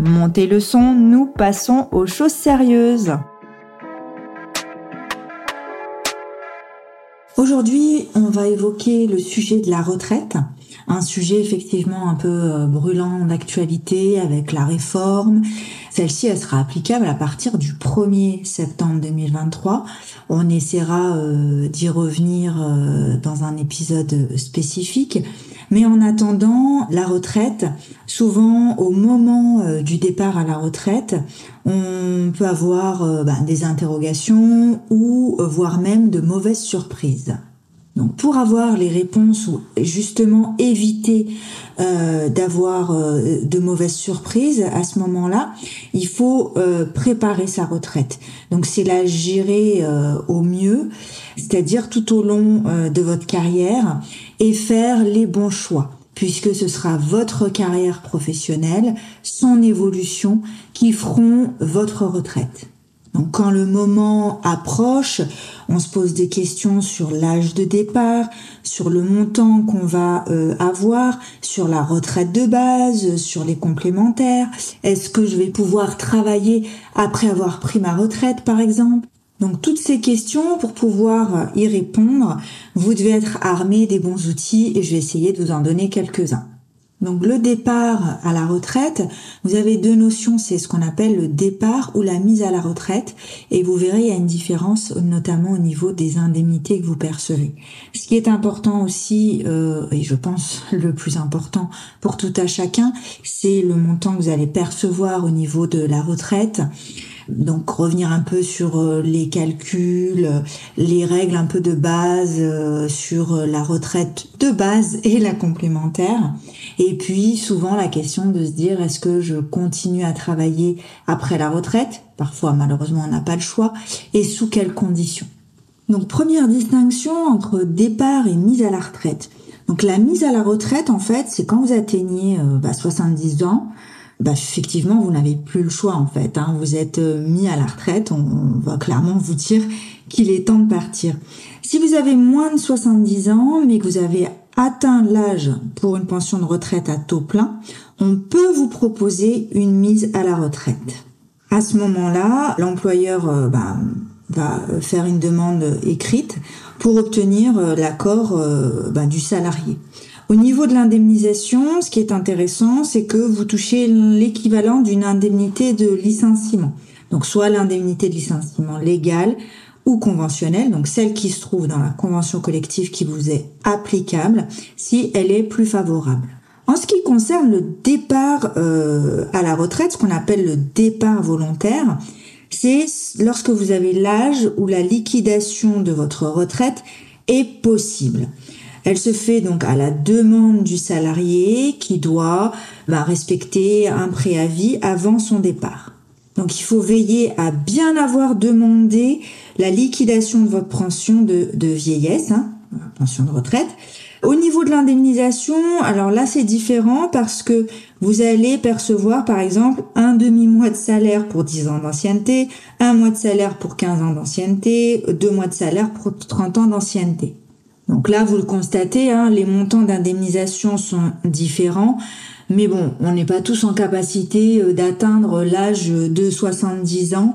Montez le son, nous passons aux choses sérieuses. Aujourd'hui, on va évoquer le sujet de la retraite, un sujet effectivement un peu euh, brûlant d'actualité avec la réforme. Celle-ci, elle sera applicable à partir du 1er septembre 2023. On essaiera euh, d'y revenir euh, dans un épisode spécifique. Mais en attendant la retraite, souvent au moment euh, du départ à la retraite, on peut avoir euh, ben, des interrogations ou euh, voire même de mauvaises surprises. Donc pour avoir les réponses ou justement éviter euh, d'avoir euh, de mauvaises surprises à ce moment-là, il faut euh, préparer sa retraite. Donc c'est la gérer au mieux, c'est-à-dire tout au long de votre carrière et faire les bons choix puisque ce sera votre carrière professionnelle, son évolution qui feront votre retraite. Donc quand le moment approche, on se pose des questions sur l'âge de départ, sur le montant qu'on va euh, avoir, sur la retraite de base, sur les complémentaires. Est-ce que je vais pouvoir travailler après avoir pris ma retraite par exemple? Donc toutes ces questions, pour pouvoir y répondre, vous devez être armé des bons outils et je vais essayer de vous en donner quelques-uns. Donc le départ à la retraite, vous avez deux notions, c'est ce qu'on appelle le départ ou la mise à la retraite, et vous verrez il y a une différence notamment au niveau des indemnités que vous percevez. Ce qui est important aussi, euh, et je pense le plus important pour tout à chacun, c'est le montant que vous allez percevoir au niveau de la retraite. Donc revenir un peu sur euh, les calculs, les règles un peu de base euh, sur la retraite de base et la complémentaire. Et puis souvent la question de se dire est-ce que je continue à travailler après la retraite? Parfois malheureusement on n'a pas le choix. Et sous quelles conditions? Donc première distinction entre départ et mise à la retraite. Donc la mise à la retraite en fait c'est quand vous atteignez euh, bah, 70 ans bah, effectivement, vous n'avez plus le choix en fait. Hein. Vous êtes euh, mis à la retraite, on, va clairement vous dire qu'il est temps de partir. Si vous avez moins de 70 ans, mais que vous avez atteint l'âge pour une pension de retraite à taux plein, on peut vous proposer une mise à la retraite. À ce moment-là, l'employeur euh, bah, va faire une demande écrite pour obtenir euh, l'accord bah, du salarié. Au niveau de l'indemnisation, ce qui est intéressant, c'est que vous touchez l'équivalent d'une indemnité de licenciement. Donc soit l'indemnité de licenciement légale ou conventionnelle, donc celle qui se trouve dans la convention collective qui vous est applicable, si elle est plus favorable. En ce qui concerne le départ euh, à la retraite, ce qu'on appelle le départ volontaire, c'est lorsque vous avez l'âge où la liquidation de votre retraite est possible. Elle se fait donc à la demande du salarié qui doit bah, respecter un préavis avant son départ. Donc il faut veiller à bien avoir demandé la liquidation de votre pension de, vieillesse, hein, pension de retraite. Au niveau de l'indemnisation, alors là c'est différent parce que vous allez percevoir par exemple un demi-mois de salaire pour 10 ans d'ancienneté, un mois de salaire pour 15 ans d'ancienneté, deux mois de salaire pour 30 ans d'ancienneté. Donc là, vous le constatez, hein, les montants d'indemnisation sont différents. Mais bon, on n'est pas tous en capacité euh, d'atteindre l'âge de 70 ans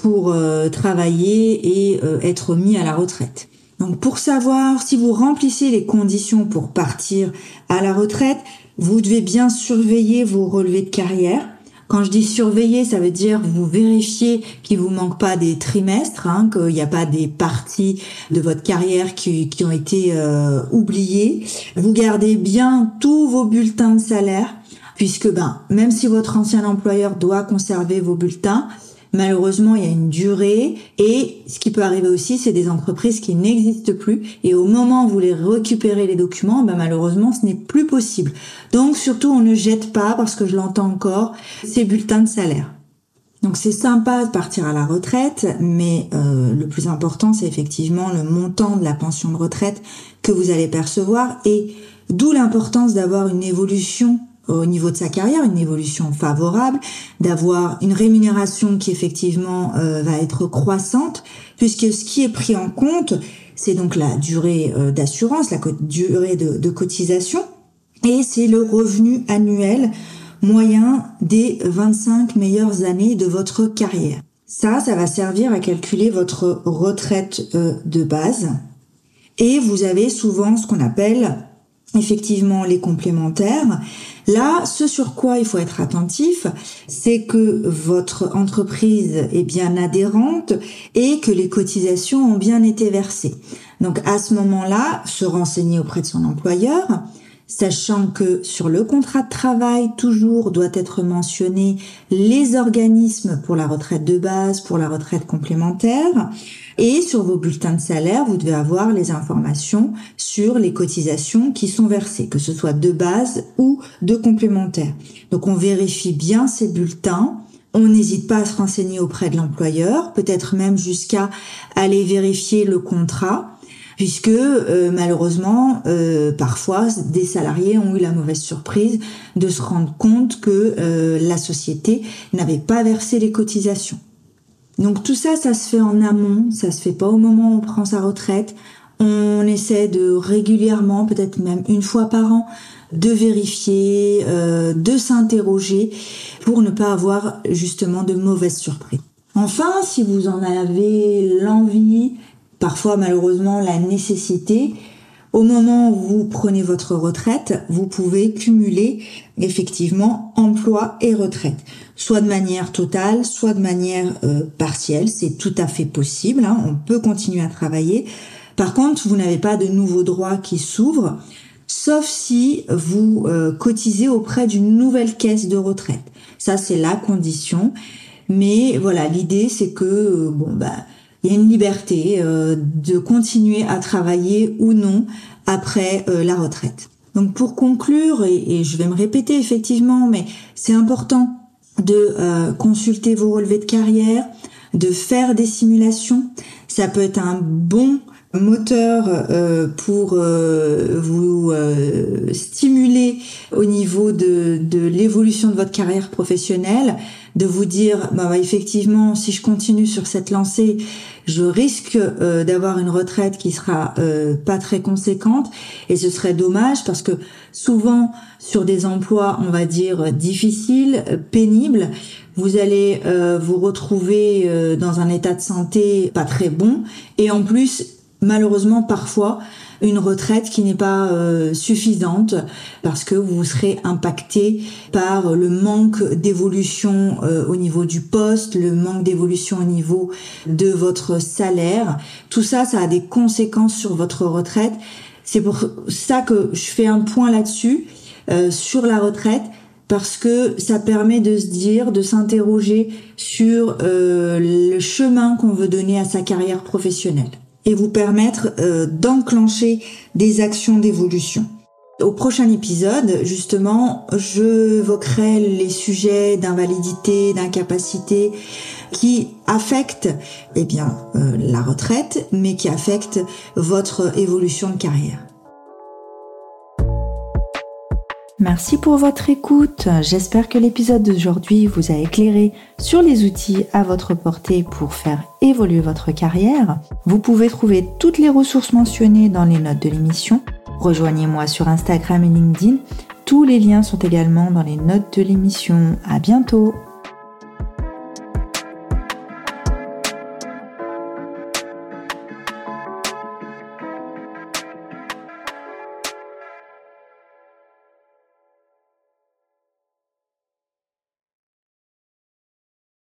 pour euh, travailler et euh, être mis à la retraite. Donc pour savoir si vous remplissez les conditions pour partir à la retraite, vous devez bien surveiller vos relevés de carrière. Quand je dis surveiller, ça veut dire vous vérifier qu'il vous manque pas des trimestres, hein, qu'il n'y a pas des parties de votre carrière qui, qui ont été euh, oubliées. Vous gardez bien tous vos bulletins de salaire, puisque ben même si votre ancien employeur doit conserver vos bulletins, Malheureusement, il y a une durée et ce qui peut arriver aussi, c'est des entreprises qui n'existent plus et au moment où vous voulez récupérer les documents, ben malheureusement, ce n'est plus possible. Donc surtout, on ne jette pas, parce que je l'entends encore, ces bulletins de salaire. Donc c'est sympa de partir à la retraite, mais euh, le plus important, c'est effectivement le montant de la pension de retraite que vous allez percevoir et d'où l'importance d'avoir une évolution au niveau de sa carrière, une évolution favorable, d'avoir une rémunération qui effectivement euh, va être croissante, puisque ce qui est pris en compte, c'est donc la durée euh, d'assurance, la durée de, de cotisation, et c'est le revenu annuel moyen des 25 meilleures années de votre carrière. Ça, ça va servir à calculer votre retraite euh, de base. Et vous avez souvent ce qu'on appelle effectivement les complémentaires. Là, ce sur quoi il faut être attentif, c'est que votre entreprise est bien adhérente et que les cotisations ont bien été versées. Donc à ce moment-là, se renseigner auprès de son employeur, sachant que sur le contrat de travail, toujours doit être mentionné les organismes pour la retraite de base, pour la retraite complémentaire, et sur vos bulletins de salaire, vous devez avoir les informations sur les cotisations qui sont versées, que ce soit de base ou de complémentaire. Donc on vérifie bien ces bulletins. On n'hésite pas à se renseigner auprès de l'employeur, peut-être même jusqu'à aller vérifier le contrat puisque euh, malheureusement, euh, parfois, des salariés ont eu la mauvaise surprise de se rendre compte que euh, la société n'avait pas versé les cotisations. Donc tout ça, ça se fait en amont, ça se fait pas au moment où on prend sa retraite. On essaie de régulièrement, peut-être même une fois par an, de vérifier, de s'interroger pour ne pas avoir justement de mauvaises surprises. Enfin, si vous en avez l'envie parfois malheureusement la nécessité, au moment où vous prenez votre retraite, vous pouvez cumuler effectivement emploi et retraite, soit de manière totale, soit de manière euh, partielle. C'est tout à fait possible. Hein. On peut continuer à travailler. Par contre, vous n'avez pas de nouveaux droits qui s'ouvrent, sauf si vous euh, cotisez auprès d'une nouvelle caisse de retraite. Ça, c'est la condition. Mais voilà, l'idée, c'est que euh, bon bah il y a une liberté euh, de continuer à travailler ou non après euh, la retraite. Donc pour conclure, et, je vais me répéter effectivement, mais c'est important de euh, consulter vos relevés de carrière, de faire des simulations. Ça peut être un bon moteur pour vous stimuler au niveau de, de l'évolution de votre carrière professionnelle, de vous dire bah, effectivement si je continue sur cette lancée je risque euh, d'avoir une retraite qui sera euh, pas très conséquente. Et ce serait dommage parce que souvent sur des emplois on va dire difficiles pénibles vous allez euh, vous retrouver dans un état de santé pas très bon. Et en plus malheureusement parfois une retraite qui n'est pas euh, suffisante parce que vous serez impacté par le manque d'évolution euh, au niveau du poste, le manque d'évolution au niveau de votre salaire. Tout ça, ça a des conséquences sur votre retraite. C'est pour ça que je fais un point là-dessus, euh, sur la retraite parce que ça permet de se dire, de s'interroger sur le chemin qu'on veut donner à sa carrière professionnelle et vous permettre euh, d'enclencher des actions d'évolution. Au prochain épisode, justement, je évoquerai les sujets d'invalidité, d'incapacité qui affectent eh bien, euh, la retraite, mais qui affectent votre évolution de carrière. Merci pour votre écoute. J'espère que l'épisode d'aujourd'hui vous a éclairé sur les outils à votre portée pour faire évoluer votre carrière. Vous pouvez trouver toutes les ressources mentionnées dans les notes de l'émission. Rejoignez-moi sur Instagram et LinkedIn. Tous les liens sont également dans les notes de l'émission. À bientôt!